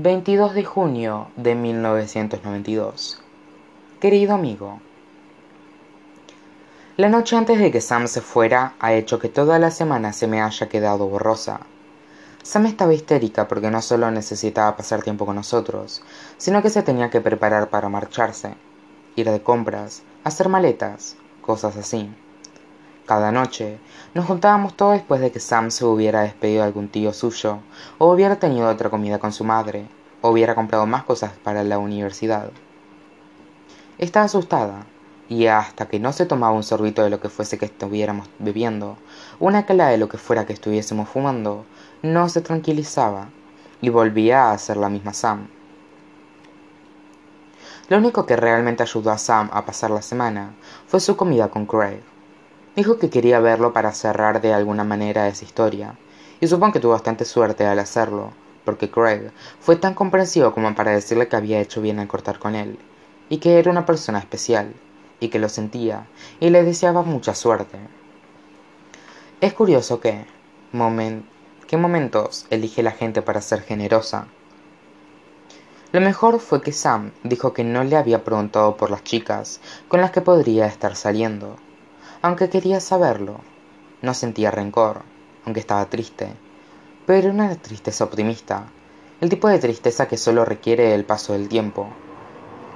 22 de junio de 1992 Querido amigo, la noche antes de que Sam se fuera ha hecho que toda la semana se me haya quedado borrosa. Sam estaba histérica porque no solo necesitaba pasar tiempo con nosotros, sino que se tenía que preparar para marcharse, ir de compras, hacer maletas, cosas así. Cada noche nos juntábamos todos después de que Sam se hubiera despedido de algún tío suyo, o hubiera tenido otra comida con su madre, o hubiera comprado más cosas para la universidad. Estaba asustada, y hasta que no se tomaba un sorbito de lo que fuese que estuviéramos bebiendo, una cala de lo que fuera que estuviésemos fumando, no se tranquilizaba, y volvía a hacer la misma Sam. Lo único que realmente ayudó a Sam a pasar la semana fue su comida con Craig. Dijo que quería verlo para cerrar de alguna manera esa historia, y supongo que tuvo bastante suerte al hacerlo, porque Craig fue tan comprensivo como para decirle que había hecho bien al cortar con él, y que era una persona especial, y que lo sentía, y le deseaba mucha suerte. Es curioso que, ¿qué momentos elige la gente para ser generosa? Lo mejor fue que Sam dijo que no le había preguntado por las chicas con las que podría estar saliendo, aunque quería saberlo. No sentía rencor, aunque estaba triste, pero una tristeza optimista, el tipo de tristeza que solo requiere el paso del tiempo.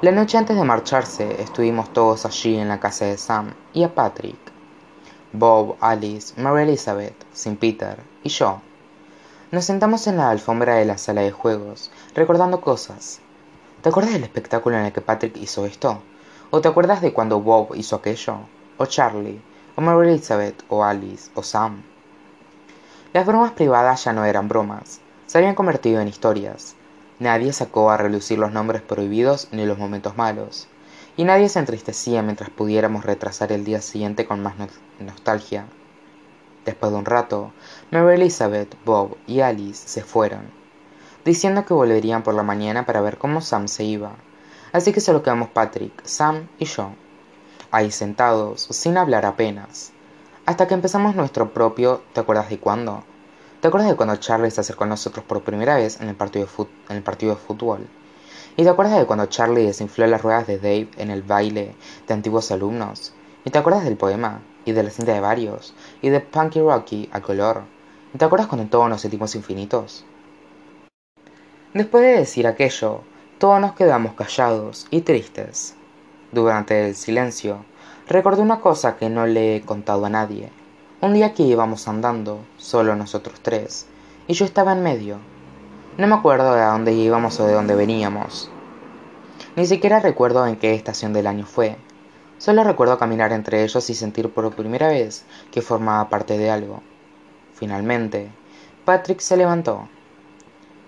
La noche antes de marcharse estuvimos todos allí en la casa de Sam y a Patrick. Bob, Alice, Mary Elizabeth, Sin Peter y yo. Nos sentamos en la alfombra de la sala de juegos, recordando cosas. ¿Te acuerdas del espectáculo en el que Patrick hizo esto? ¿O te acuerdas de cuando Bob hizo aquello? O Charlie, o Mary Elizabeth, o Alice, o Sam. Las bromas privadas ya no eran bromas, se habían convertido en historias. Nadie sacó a relucir los nombres prohibidos ni los momentos malos, y nadie se entristecía mientras pudiéramos retrasar el día siguiente con más nostalgia. Después de un rato, Mary Elizabeth, Bob y Alice se fueron, diciendo que volverían por la mañana para ver cómo Sam se iba. Así que solo quedamos Patrick, Sam y yo ahí sentados, sin hablar apenas, hasta que empezamos nuestro propio ¿Te acuerdas de cuándo? ¿Te acuerdas de cuando Charlie se acercó a nosotros por primera vez en el partido de, en de fútbol? ¿Y te acuerdas de cuando Charlie desinfló las ruedas de Dave en el baile de antiguos alumnos? ¿Y te acuerdas del poema? ¿Y de la cinta de varios? ¿Y de Punky Rocky a color? ¿Y te acuerdas cuando todos nos sentimos infinitos? Después de decir aquello, todos nos quedamos callados y tristes. Durante el silencio, recordé una cosa que no le he contado a nadie. Un día que íbamos andando, solo nosotros tres, y yo estaba en medio. No me acuerdo de a dónde íbamos o de dónde veníamos. Ni siquiera recuerdo en qué estación del año fue. Solo recuerdo caminar entre ellos y sentir por primera vez que formaba parte de algo. Finalmente, Patrick se levantó.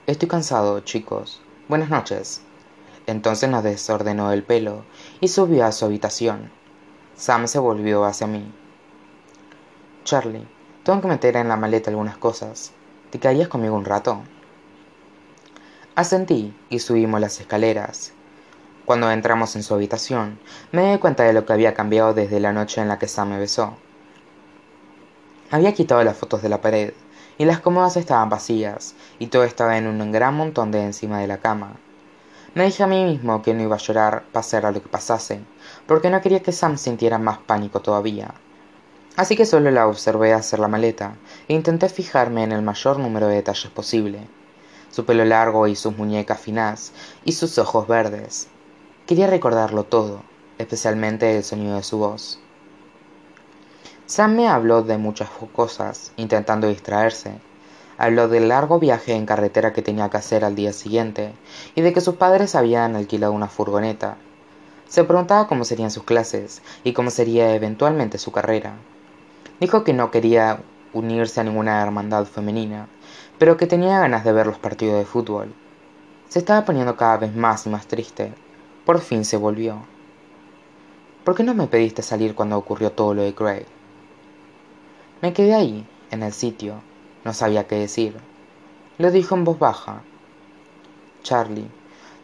Estoy cansado, chicos. Buenas noches. Entonces nos desordenó el pelo y subió a su habitación. Sam se volvió hacia mí. Charlie, tengo que meter en la maleta algunas cosas. ¿Te caías conmigo un rato? Asentí y subimos las escaleras. Cuando entramos en su habitación, me di cuenta de lo que había cambiado desde la noche en la que Sam me besó. Había quitado las fotos de la pared, y las cómodas estaban vacías, y todo estaba en un gran montón de encima de la cama. Me dije a mí mismo que no iba a llorar pasara lo que pasase, porque no quería que Sam sintiera más pánico todavía. Así que solo la observé hacer la maleta e intenté fijarme en el mayor número de detalles posible. Su pelo largo y sus muñecas finas y sus ojos verdes. Quería recordarlo todo, especialmente el sonido de su voz. Sam me habló de muchas cosas, intentando distraerse, Habló del largo viaje en carretera que tenía que hacer al día siguiente y de que sus padres habían alquilado una furgoneta. Se preguntaba cómo serían sus clases y cómo sería eventualmente su carrera. Dijo que no quería unirse a ninguna hermandad femenina, pero que tenía ganas de ver los partidos de fútbol. Se estaba poniendo cada vez más y más triste. Por fin se volvió. ¿Por qué no me pediste salir cuando ocurrió todo lo de Craig? Me quedé ahí, en el sitio, no sabía qué decir. Lo dijo en voz baja. Charlie,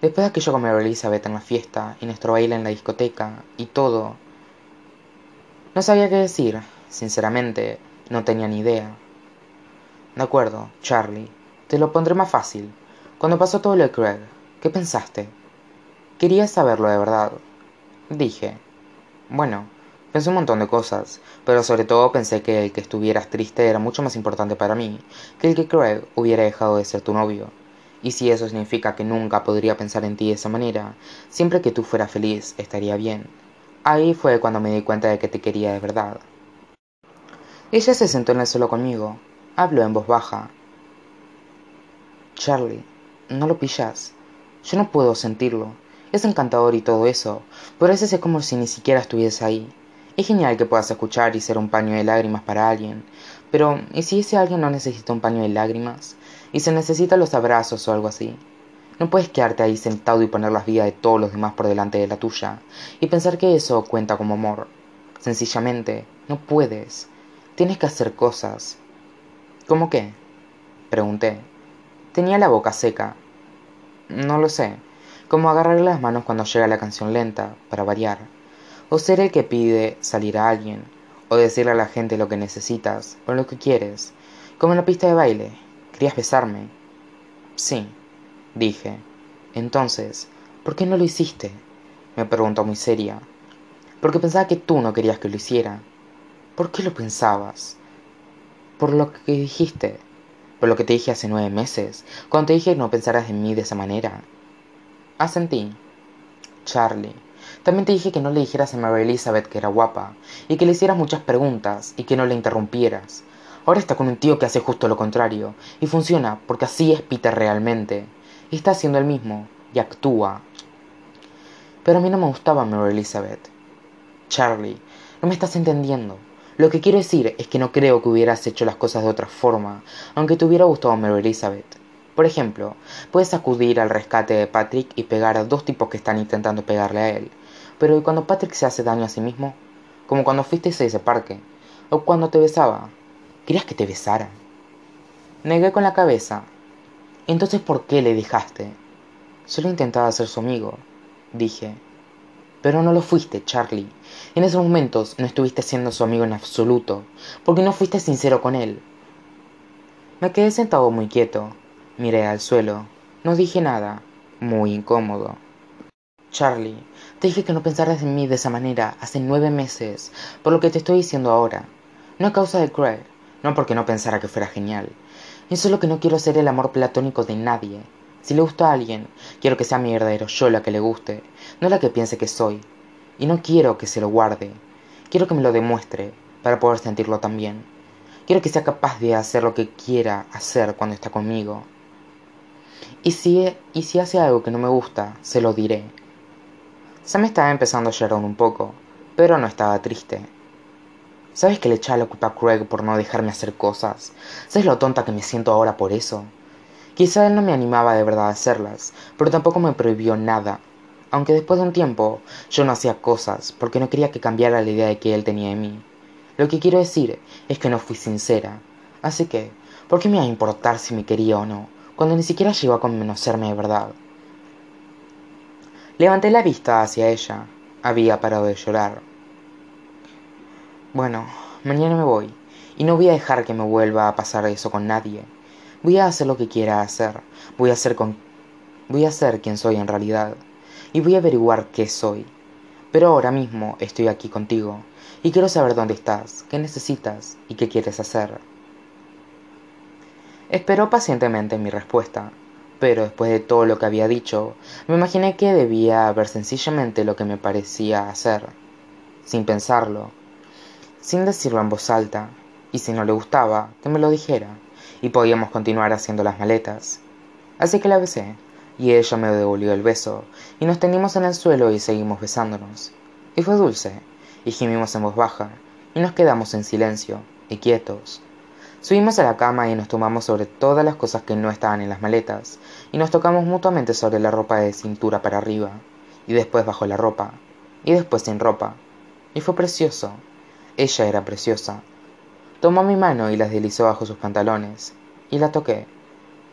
después de aquello con Mary Elizabeth en la fiesta y nuestro baile en la discoteca y todo. No sabía qué decir. Sinceramente, no tenía ni idea. De acuerdo, Charlie. Te lo pondré más fácil. Cuando pasó todo lo de Craig, ¿qué pensaste? Quería saberlo de verdad. Dije, bueno, pensé un montón de cosas, pero sobre todo pensé que el que estuvieras triste era mucho más importante para mí que el que Craig hubiera dejado de ser tu novio. Y si eso significa que nunca podría pensar en ti de esa manera, siempre que tú fueras feliz estaría bien. Ahí fue cuando me di cuenta de que te quería de verdad. Ella se sentó en el suelo conmigo. Habló en voz baja. Charlie, no lo pillas. Yo no puedo sentirlo. Es encantador y todo eso, pero a veces es como si ni siquiera estuviese ahí. Es genial que puedas escuchar y ser un paño de lágrimas para alguien, pero ¿y si ese alguien no necesita un paño de lágrimas? y se necesita los abrazos o algo así. No puedes quedarte ahí sentado y poner las vidas de todos los demás por delante de la tuya y pensar que eso cuenta como amor. Sencillamente, no puedes. Tienes que hacer cosas. ¿Cómo qué? Pregunté. Tenía la boca seca. No lo sé. Como agarrar las manos cuando llega la canción lenta, para variar. O ser el que pide salir a alguien. O decirle a la gente lo que necesitas o lo que quieres. Como en la pista de baile. ¿Querías besarme? Sí, dije. Entonces, ¿por qué no lo hiciste? me preguntó muy seria. Porque pensaba que tú no querías que lo hiciera. ¿Por qué lo pensabas? Por lo que dijiste. Por lo que te dije hace nueve meses, cuando te dije que no pensaras en mí de esa manera. Asentí. Charlie. También te dije que no le dijeras a Mary Elizabeth que era guapa, y que le hicieras muchas preguntas, y que no le interrumpieras, Ahora está con un tío que hace justo lo contrario, y funciona porque así es Peter realmente. Y está haciendo el mismo, y actúa. Pero a mí no me gustaba Mary Elizabeth. Charlie, no me estás entendiendo. Lo que quiero decir es que no creo que hubieras hecho las cosas de otra forma, aunque te hubiera gustado Mary Elizabeth. Por ejemplo, puedes acudir al rescate de Patrick y pegar a dos tipos que están intentando pegarle a él. Pero ¿y cuando Patrick se hace daño a sí mismo? Como cuando fuiste a ese parque. O cuando te besaba. ¿Querías que te besara? Negué con la cabeza. Entonces, ¿por qué le dejaste? Solo intentaba ser su amigo, dije. Pero no lo fuiste, Charlie. En esos momentos no estuviste siendo su amigo en absoluto, porque no fuiste sincero con él. Me quedé sentado muy quieto. Miré al suelo. No dije nada. Muy incómodo. Charlie, te dije que no pensaras en mí de esa manera hace nueve meses, por lo que te estoy diciendo ahora. No a causa de Craig, no porque no pensara que fuera genial. Es que no quiero ser el amor platónico de nadie. Si le gusta a alguien, quiero que sea mi verdadero yo la que le guste, no la que piense que soy. Y no quiero que se lo guarde. Quiero que me lo demuestre, para poder sentirlo también. Quiero que sea capaz de hacer lo que quiera hacer cuando está conmigo. Y si, y si hace algo que no me gusta, se lo diré. Sam estaba empezando a llorar un poco, pero no estaba triste. ¿Sabes que le echaba la culpa a Craig por no dejarme hacer cosas? ¿Sabes lo tonta que me siento ahora por eso? Quizá él no me animaba de verdad a hacerlas, pero tampoco me prohibió nada. Aunque después de un tiempo yo no hacía cosas porque no quería que cambiara la idea de que él tenía de mí. Lo que quiero decir es que no fui sincera. Así que, ¿por qué me iba a importar si me quería o no, cuando ni siquiera llegó a conocerme de verdad? Levanté la vista hacia ella. Había parado de llorar. Bueno, mañana me voy, y no voy a dejar que me vuelva a pasar eso con nadie. Voy a hacer lo que quiera hacer, voy a ser con... voy a ser quien soy en realidad, y voy a averiguar qué soy. Pero ahora mismo estoy aquí contigo, y quiero saber dónde estás, qué necesitas y qué quieres hacer. Esperó pacientemente mi respuesta, pero después de todo lo que había dicho, me imaginé que debía ver sencillamente lo que me parecía hacer. Sin pensarlo, sin decirlo en voz alta, y si no le gustaba, que me lo dijera, y podíamos continuar haciendo las maletas. Así que la besé, y ella me devolvió el beso, y nos tendimos en el suelo y seguimos besándonos. Y fue dulce, y gimimos en voz baja, y nos quedamos en silencio, y quietos. Subimos a la cama y nos tomamos sobre todas las cosas que no estaban en las maletas, y nos tocamos mutuamente sobre la ropa de cintura para arriba, y después bajo la ropa, y después sin ropa. Y fue precioso, ella era preciosa. Tomó mi mano y la deslizó bajo sus pantalones, y la toqué.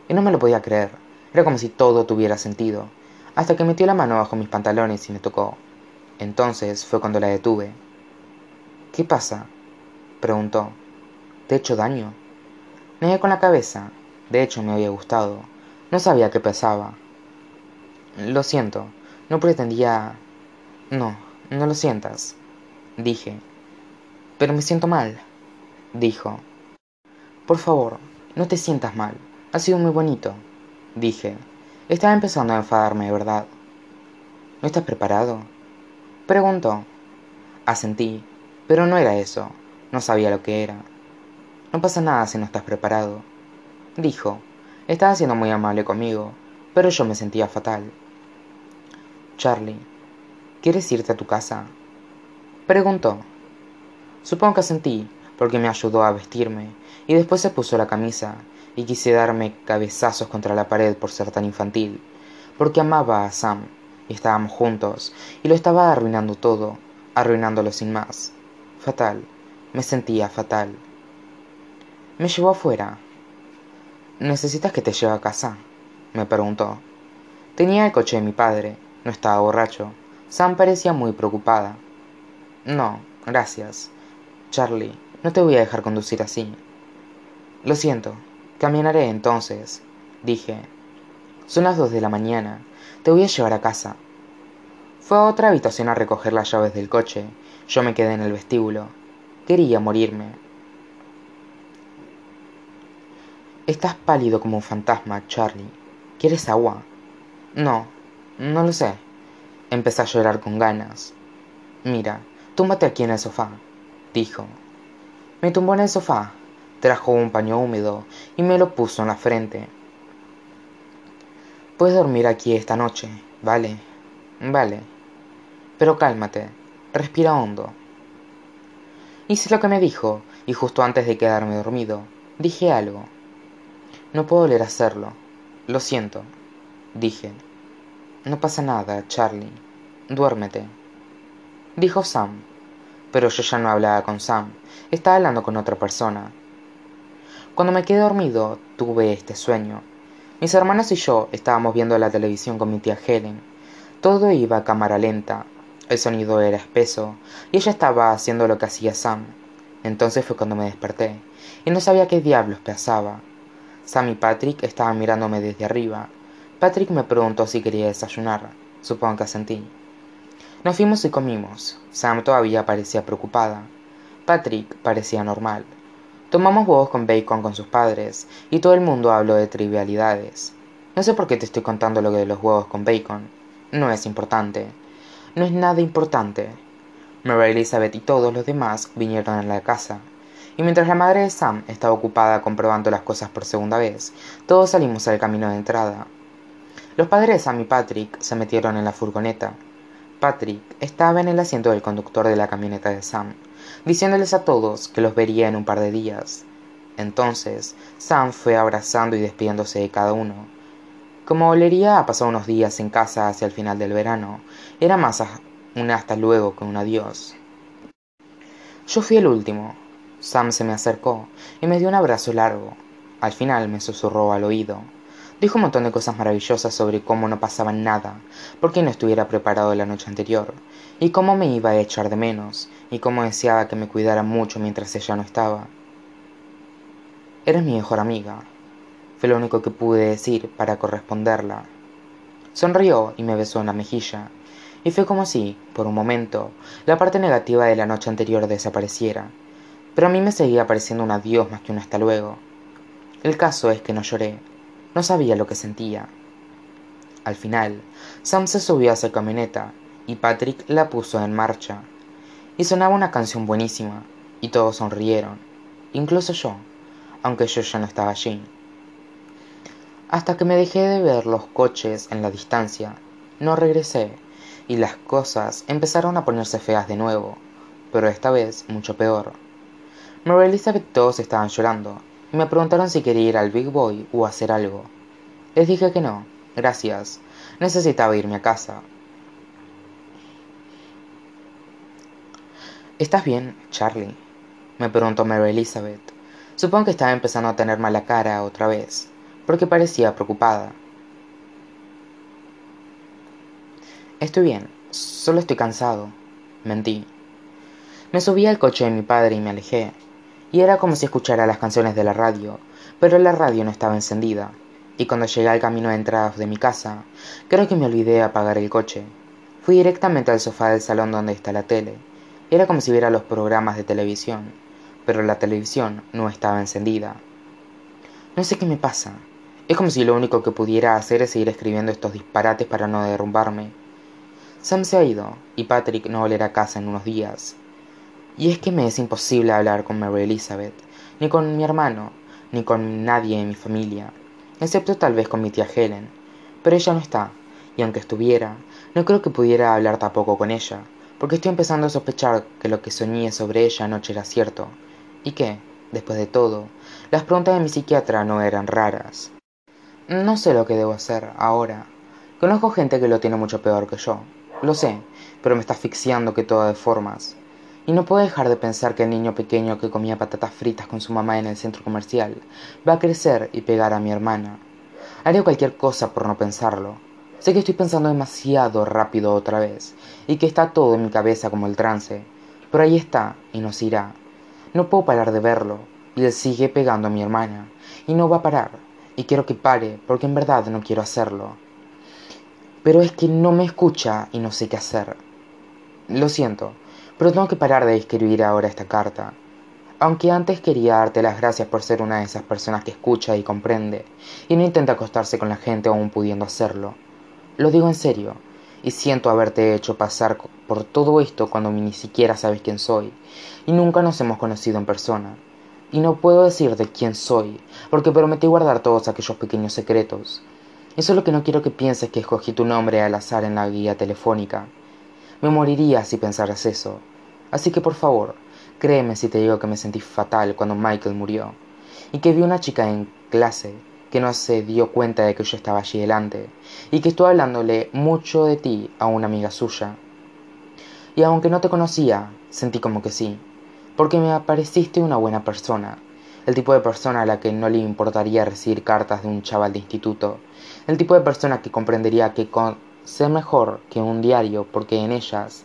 Y no me lo podía creer. Era como si todo tuviera sentido, hasta que metió la mano bajo mis pantalones y me tocó. Entonces fue cuando la detuve. ¿Qué pasa? preguntó. ¿Te he hecho daño? Negué con la cabeza. De hecho, me había gustado. No sabía qué pesaba. Lo siento, no pretendía... No, no lo sientas, dije. Pero me siento mal, dijo. Por favor, no te sientas mal. Ha sido muy bonito, dije. Estaba empezando a enfadarme, ¿verdad? ¿No estás preparado? Preguntó. Asentí, pero no era eso. No sabía lo que era. No pasa nada si no estás preparado, dijo. Estaba siendo muy amable conmigo, pero yo me sentía fatal. Charlie, ¿quieres irte a tu casa? Preguntó. Supongo que asentí, porque me ayudó a vestirme, y después se puso la camisa, y quise darme cabezazos contra la pared por ser tan infantil, porque amaba a Sam, y estábamos juntos, y lo estaba arruinando todo, arruinándolo sin más. Fatal, me sentía fatal. Me llevó afuera. ¿Necesitas que te lleve a casa? me preguntó. Tenía el coche de mi padre, no estaba borracho. Sam parecía muy preocupada. No, gracias. Charlie, no te voy a dejar conducir así. Lo siento, caminaré entonces, dije. Son las dos de la mañana. Te voy a llevar a casa. Fue a otra habitación a recoger las llaves del coche. Yo me quedé en el vestíbulo. Quería morirme. Estás pálido como un fantasma, Charlie. ¿Quieres agua? No, no lo sé. Empecé a llorar con ganas. Mira, túmbate aquí en el sofá, dijo. Me tumbó en el sofá, trajo un paño húmedo y me lo puso en la frente. Puedes dormir aquí esta noche, ¿vale? Vale. Pero cálmate, respira hondo. Hice lo que me dijo, y justo antes de quedarme dormido, dije algo. No puedo volver a hacerlo. Lo siento, dije. No pasa nada, Charlie. Duérmete. Dijo Sam. Pero yo ya no hablaba con Sam. Estaba hablando con otra persona. Cuando me quedé dormido, tuve este sueño. Mis hermanos y yo estábamos viendo la televisión con mi tía Helen. Todo iba a cámara lenta. El sonido era espeso y ella estaba haciendo lo que hacía Sam. Entonces fue cuando me desperté y no sabía qué diablos pasaba. Sam y Patrick estaban mirándome desde arriba Patrick me preguntó si quería desayunar. Supongo que asentí. Nos fuimos y comimos. Sam todavía parecía preocupada. Patrick parecía normal. Tomamos huevos con bacon con sus padres y todo el mundo habló de trivialidades. No sé por qué te estoy contando lo de los huevos con bacon. No es importante. No es nada importante. Mary Elizabeth y todos los demás vinieron a la casa. Y mientras la madre de Sam estaba ocupada comprobando las cosas por segunda vez, todos salimos al camino de entrada. Los padres de Sam y Patrick se metieron en la furgoneta. Patrick estaba en el asiento del conductor de la camioneta de Sam, diciéndoles a todos que los vería en un par de días. Entonces, Sam fue abrazando y despidiéndose de cada uno. Como volvería a pasar unos días en casa hacia el final del verano, era más un hasta luego que un adiós. Yo fui el último. Sam se me acercó y me dio un abrazo largo. Al final me susurró al oído. Dijo un montón de cosas maravillosas sobre cómo no pasaba nada, porque no estuviera preparado la noche anterior, y cómo me iba a echar de menos, y cómo deseaba que me cuidara mucho mientras ella no estaba. Eres mi mejor amiga, fue lo único que pude decir para corresponderla. Sonrió y me besó en la mejilla, y fue como si, por un momento, la parte negativa de la noche anterior desapareciera, pero a mí me seguía pareciendo un adiós más que un hasta luego. El caso es que no lloré, no sabía lo que sentía. Al final, Sam se subió a su camioneta y Patrick la puso en marcha. Y sonaba una canción buenísima, y todos sonrieron, incluso yo, aunque yo ya no estaba allí. Hasta que me dejé de ver los coches en la distancia, no regresé, y las cosas empezaron a ponerse feas de nuevo, pero esta vez mucho peor. Mary Elizabeth todos estaban llorando, me preguntaron si quería ir al Big Boy o hacer algo. Les dije que no, gracias. Necesitaba irme a casa. ¿Estás bien, Charlie? me preguntó Mary Elizabeth. Supongo que estaba empezando a tener mala cara otra vez, porque parecía preocupada. Estoy bien, solo estoy cansado, mentí. Me subí al coche de mi padre y me alejé y era como si escuchara las canciones de la radio, pero la radio no estaba encendida. y cuando llegué al camino de entrada de mi casa, creo que me olvidé apagar el coche. Fui directamente al sofá del salón donde está la tele. Era como si viera los programas de televisión, pero la televisión no estaba encendida. No sé qué me pasa. Es como si lo único que pudiera hacer es seguir escribiendo estos disparates para no derrumbarme. Sam se ha ido y Patrick no volverá a casa en unos días. Y es que me es imposible hablar con Mary Elizabeth, ni con mi hermano, ni con nadie en mi familia excepto tal vez con mi tía Helen. Pero ella no está, y aunque estuviera, no creo que pudiera hablar tampoco con ella, porque estoy empezando a sospechar que lo que soñé sobre ella anoche era cierto, y que, después de todo, las preguntas de mi psiquiatra no eran raras. No sé lo que debo hacer ahora. Conozco gente que lo tiene mucho peor que yo, lo sé, pero me está asfixiando que todo de formas. Y no puedo dejar de pensar que el niño pequeño que comía patatas fritas con su mamá en el centro comercial va a crecer y pegar a mi hermana. Haré cualquier cosa por no pensarlo. Sé que estoy pensando demasiado rápido otra vez, y que está todo en mi cabeza como el trance, pero ahí está, y nos irá. No puedo parar de verlo, y él sigue pegando a mi hermana, y no va a parar, y quiero que pare, porque en verdad no quiero hacerlo. Pero es que no me escucha y no sé qué hacer. Lo siento, pero tengo que parar de escribir ahora esta carta. Aunque antes quería darte las gracias por ser una de esas personas que escucha y comprende, y no intenta acostarse con la gente aún pudiendo hacerlo. Lo digo en serio, y siento haberte hecho pasar por todo esto cuando ni siquiera sabes quién soy, y nunca nos hemos conocido en persona. Y no puedo decirte quién soy, porque prometí guardar todos aquellos pequeños secretos. Eso es lo que no quiero que pienses que escogí tu nombre al azar en la guía telefónica. Me moriría si pensaras eso. Así que por favor, créeme si te digo que me sentí fatal cuando Michael murió. Y que vi una chica en clase que no se dio cuenta de que yo estaba allí delante. Y que estuve hablándole mucho de ti a una amiga suya. Y aunque no te conocía, sentí como que sí. Porque me pareciste una buena persona. El tipo de persona a la que no le importaría recibir cartas de un chaval de instituto. El tipo de persona que comprendería que con ser mejor que un diario porque en ellas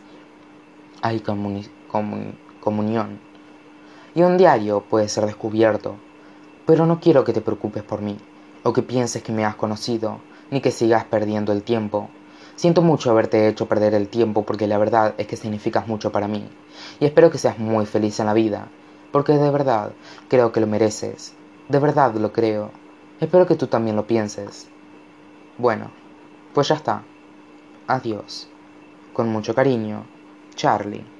hay comunión. Y un diario puede ser descubierto, pero no quiero que te preocupes por mí, o que pienses que me has conocido, ni que sigas perdiendo el tiempo. Siento mucho haberte hecho perder el tiempo porque la verdad es que significas mucho para mí, y espero que seas muy feliz en la vida, porque de verdad creo que lo mereces, de verdad lo creo. Espero que tú también lo pienses. Bueno, pues ya está. Adiós. Con mucho cariño, Charlie.